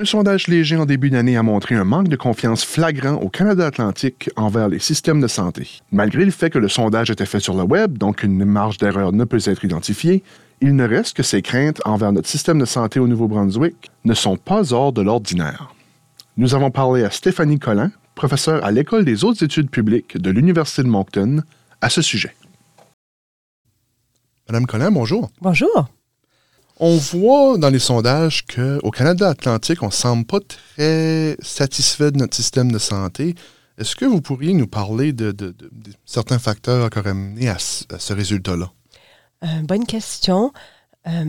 Un sondage léger en début d'année a montré un manque de confiance flagrant au Canada Atlantique envers les systèmes de santé. Malgré le fait que le sondage était fait sur le web, donc une marge d'erreur ne peut être identifiée, il ne reste que ces craintes envers notre système de santé au Nouveau-Brunswick ne sont pas hors de l'ordinaire. Nous avons parlé à Stéphanie Collin, professeure à l'École des hautes études publiques de l'Université de Moncton, à ce sujet. Madame Collin, bonjour. Bonjour. On voit dans les sondages qu'au Canada Atlantique, on ne semble pas très satisfait de notre système de santé. Est-ce que vous pourriez nous parler de, certains facteurs qui auraient mené à, ce résultat-là? Euh, bonne question. Euh,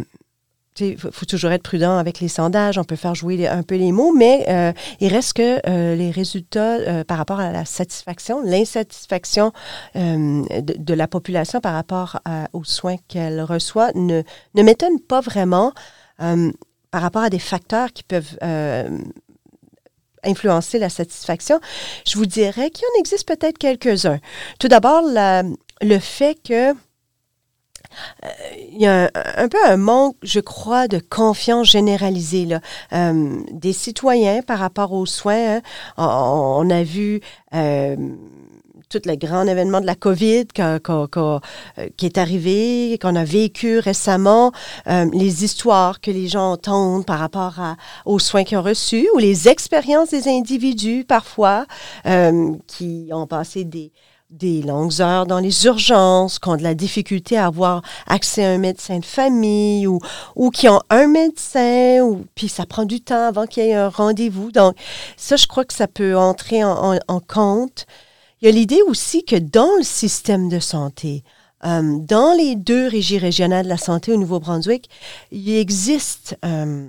il faut, toujours être prudent avec les sondages, on peut faire jouer un peu les mots, mais euh, il reste que euh, les résultats euh, par rapport à la satisfaction, l'insatisfaction de, la population par rapport aux soins qu'elle reçoit ne, ne m'étonnent pas vraiment par rapport à des facteurs qui peuvent influencer la satisfaction. Je vous dirais qu'il en existe peut-être quelques-uns. Tout d'abord, le fait que il y a un, peu un manque, je crois, de confiance généralisée là, euh, des citoyens par rapport aux soins. Hein. On, a vu euh, tout le grand événement de la COVID euh, qui est arrivé, qu'on a vécu récemment, les histoires que les gens entendent par rapport aux soins qu'ils ont reçus ou les expériences des individus parfois qui ont passé des, des longues heures dans les urgences, qui ont de la difficulté à avoir accès à un médecin de famille ou, ou qui ont un médecin, ou, puis ça prend du temps avant qu'il y ait un rendez-vous. Donc, ça, je crois que ça peut entrer en, compte. Il y a l'idée aussi que dans le système de santé, euh, dans les deux régies régionales de la santé au Nouveau-Brunswick, il existe euh,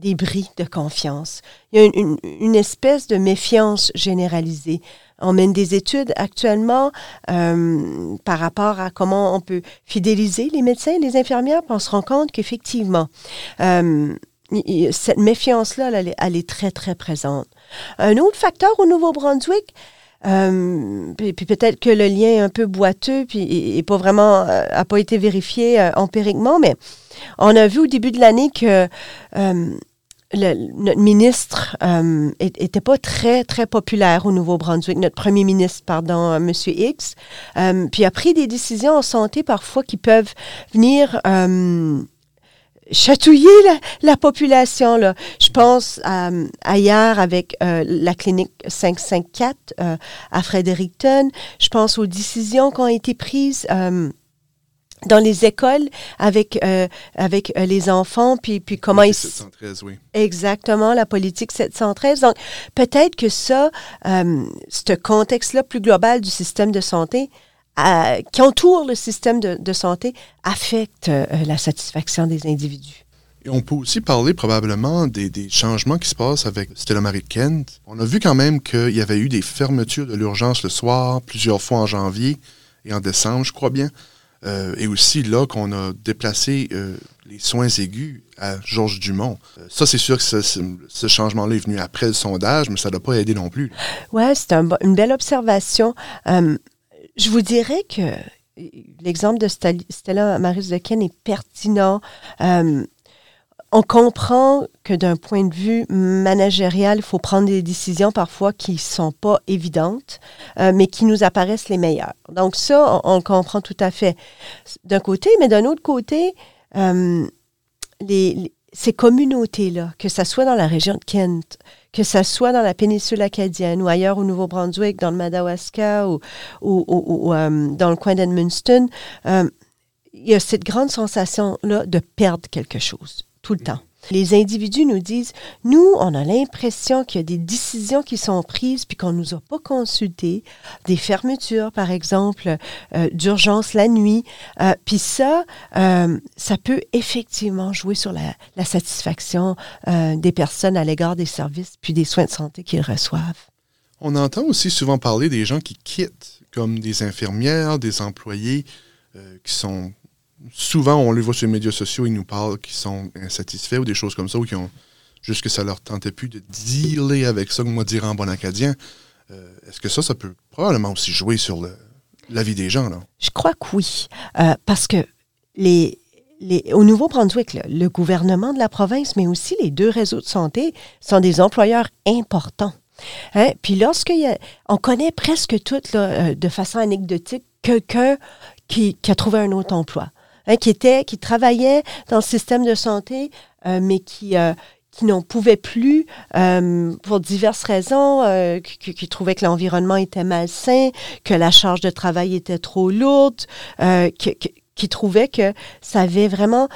des bris de confiance. Il y a une, une espèce de méfiance généralisée. On mène des études actuellement euh, par rapport à comment on peut fidéliser les médecins et les infirmières, puis on se rend compte qu'effectivement, euh, cette méfiance-là, elle, est très, très présente. Un autre facteur au Nouveau-Brunswick, euh, puis, peut-être que le lien est un peu boiteux, puis et, pas vraiment, a pas été vérifié empiriquement, mais on a vu au début de l'année que notre ministre n'était euh, pas très, très populaire au Nouveau-Brunswick, notre premier ministre, pardon, euh, M. X, euh, puis a pris des décisions en santé parfois qui peuvent venir chatouiller la, population. Là. Je pense à, hier avec la clinique 554 à Fredericton. Je pense aux décisions qui ont été prises dans les écoles avec euh, avec euh, les enfants puis puis comment ils 713 oui. Exactement la politique 713 donc peut-être que ça euh, ce contexte là plus global du système de santé qui entoure le système de, de santé affecte la satisfaction des individus. Et on peut aussi parler probablement des, des, changements qui se passent avec Stella Marie Kent. On a vu quand même qu'il y avait eu des fermetures de l'urgence le soir, plusieurs fois en janvier et en décembre, je crois bien. Euh, et aussi là qu'on a déplacé euh, les soins aigus à Georges Dumont. Euh, ça, c'est sûr que ce, changement-là est venu après le sondage, mais ça ne doit pas aider non plus. Oui, c'est une belle observation. je vous dirais que l'exemple de Stella Maris de Ken est pertinent on comprend que d'un point de vue managérial, il faut prendre des décisions parfois qui ne sont pas évidentes, euh, mais qui nous apparaissent les meilleures. Donc ça, on, comprend tout à fait d'un côté, mais d'un autre côté, euh, ces communautés-là, que ce soit dans la région de Kent, que ce soit dans la péninsule acadienne ou ailleurs au Nouveau-Brunswick, dans le Madawaska ou, euh, dans le coin d'Edmundston, il y a cette grande sensation-là de perdre quelque chose tout le temps. Les individus nous disent, nous, on a l'impression qu'il y a des décisions qui sont prises puis qu'on ne nous a pas consultés, des fermetures, par exemple, euh, d'urgence la nuit. Euh, puis ça, euh, ça peut effectivement jouer sur la, la satisfaction des personnes à l'égard des services puis des soins de santé qu'ils reçoivent. On entend aussi souvent parler des gens qui quittent, comme des infirmières, des employés qui sont souvent, on les voit sur les médias sociaux, ils nous parlent qu'ils sont insatisfaits ou des choses comme ça, ou qui ont juste que ça leur tentait plus de dealer avec ça, comme moi dire en bon acadien. Euh, est-ce que ça, ça peut probablement aussi jouer sur la vie des gens? Là? Je crois que oui. Euh, parce que les, au Nouveau-Brunswick, le gouvernement de la province, mais aussi les deux réseaux de santé sont des employeurs importants. Hein? Puis lorsque on connaît presque tout euh, de façon anecdotique quelqu'un qui, a trouvé un autre emploi, hein, qui était, qui travaillait dans le système de santé, euh, mais qui, euh, qui n'en pouvait plus pour diverses raisons, qui, qui, trouvaient que l'environnement était malsain, que la charge de travail était trop lourde, qui, qui trouvait que ça avait vraiment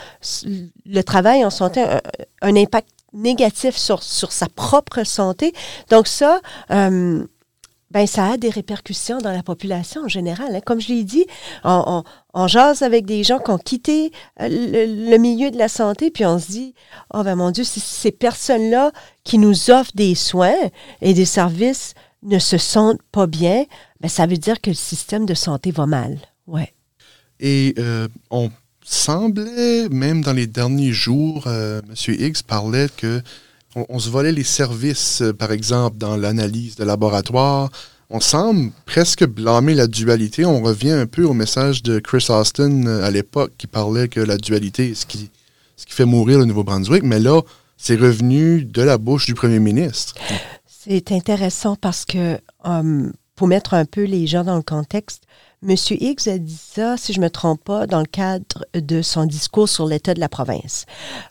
le travail en santé un, un impact négatif sur, sur sa propre santé. Donc ça, euh, ben, ça a des répercussions dans la population en général. Hein. Comme je l'ai dit, on, jase avec des gens qui ont quitté euh, le, milieu de la santé, puis on se dit, oh ben mon Dieu, si ces personnes-là qui nous offrent des soins et des services ne se sentent pas bien, ben, ça veut dire que le système de santé va mal. Ouais. Et euh, on semblait, même dans les derniers jours, euh, M. Higgs parlait que on, se volait les services, euh, par exemple, dans l'analyse de laboratoire. On semble presque blâmer la dualité. On revient un peu au message de Chris Austin euh, à l'époque qui parlait que la dualité est ce qui, ce qui fait mourir le Nouveau-Brunswick. Mais là, c'est revenu de la bouche du premier ministre. C'est intéressant parce que, pour mettre un peu les gens dans le contexte, M. Higgs a dit ça, si je me trompe pas, dans le cadre de son discours sur l'état de la province.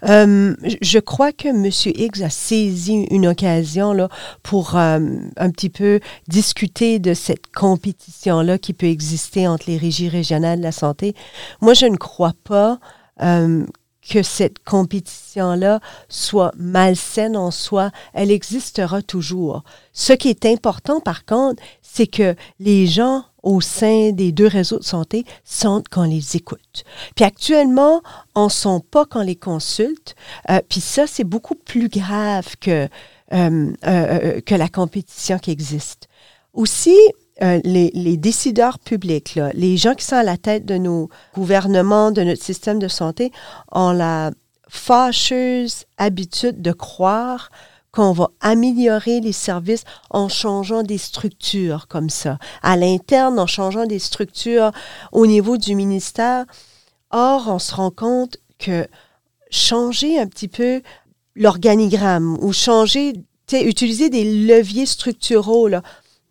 Euh, je crois que M. Higgs a saisi une occasion là, pour euh, un petit peu discuter de cette compétition-là qui peut exister entre les régies régionales de la santé. Moi, je ne crois pas euh, que cette compétition-là soit malsaine en soi, elle existera toujours. Ce qui est important, par contre, c'est que les gens au sein des deux réseaux de santé sentent qu'on les écoute. Puis actuellement, on ne sent pas qu'on les consulte. Euh, puis ça, c'est beaucoup plus grave que, euh, euh, que la compétition qui existe. Aussi, les, les, décideurs publics, là, les gens qui sont à la tête de nos gouvernements, de notre système de santé, ont la fâcheuse habitude de croire qu'on va améliorer les services en changeant des structures comme ça, à l'interne, en changeant des structures au niveau du ministère. Or, on se rend compte que changer un petit peu l'organigramme ou changer, utiliser des leviers structuraux,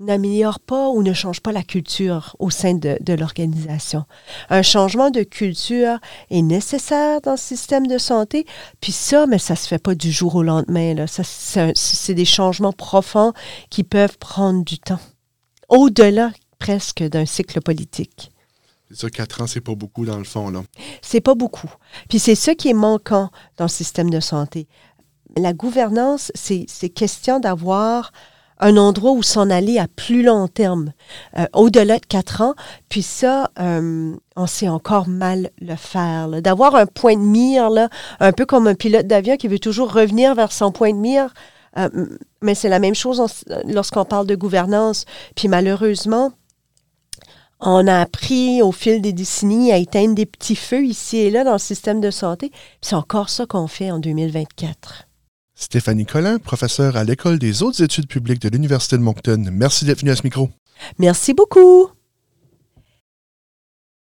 n'améliore pas ou ne change pas la culture au sein de, l'organisation. Un changement de culture est nécessaire dans le système de santé, puis ça, mais ça se fait pas du jour au lendemain. Là. c'est, des changements profonds qui peuvent prendre du temps, au-delà presque d'un cycle politique. C'est ça, quatre ans, c'est pas beaucoup dans le fond, là. C'est pas beaucoup. Puis c'est ça qui est manquant dans le système de santé. La gouvernance, c'est, c'est question d'avoir un endroit où s'en aller à plus long terme, euh, au-delà de quatre ans. Puis ça, euh, on sait encore mal le faire. D'avoir un point de mire, là, un peu comme un pilote d'avion qui veut toujours revenir vers son point de mire. Euh, mais c'est la même chose lorsqu'on parle de gouvernance. Puis malheureusement, on a appris au fil des décennies à éteindre des petits feux ici et là dans le système de santé. C'est encore ça qu'on fait en 2024. Stéphanie Collin, professeure à l'École des hautes études publiques de l'Université de Moncton. Merci d'être venue à ce micro. Merci beaucoup.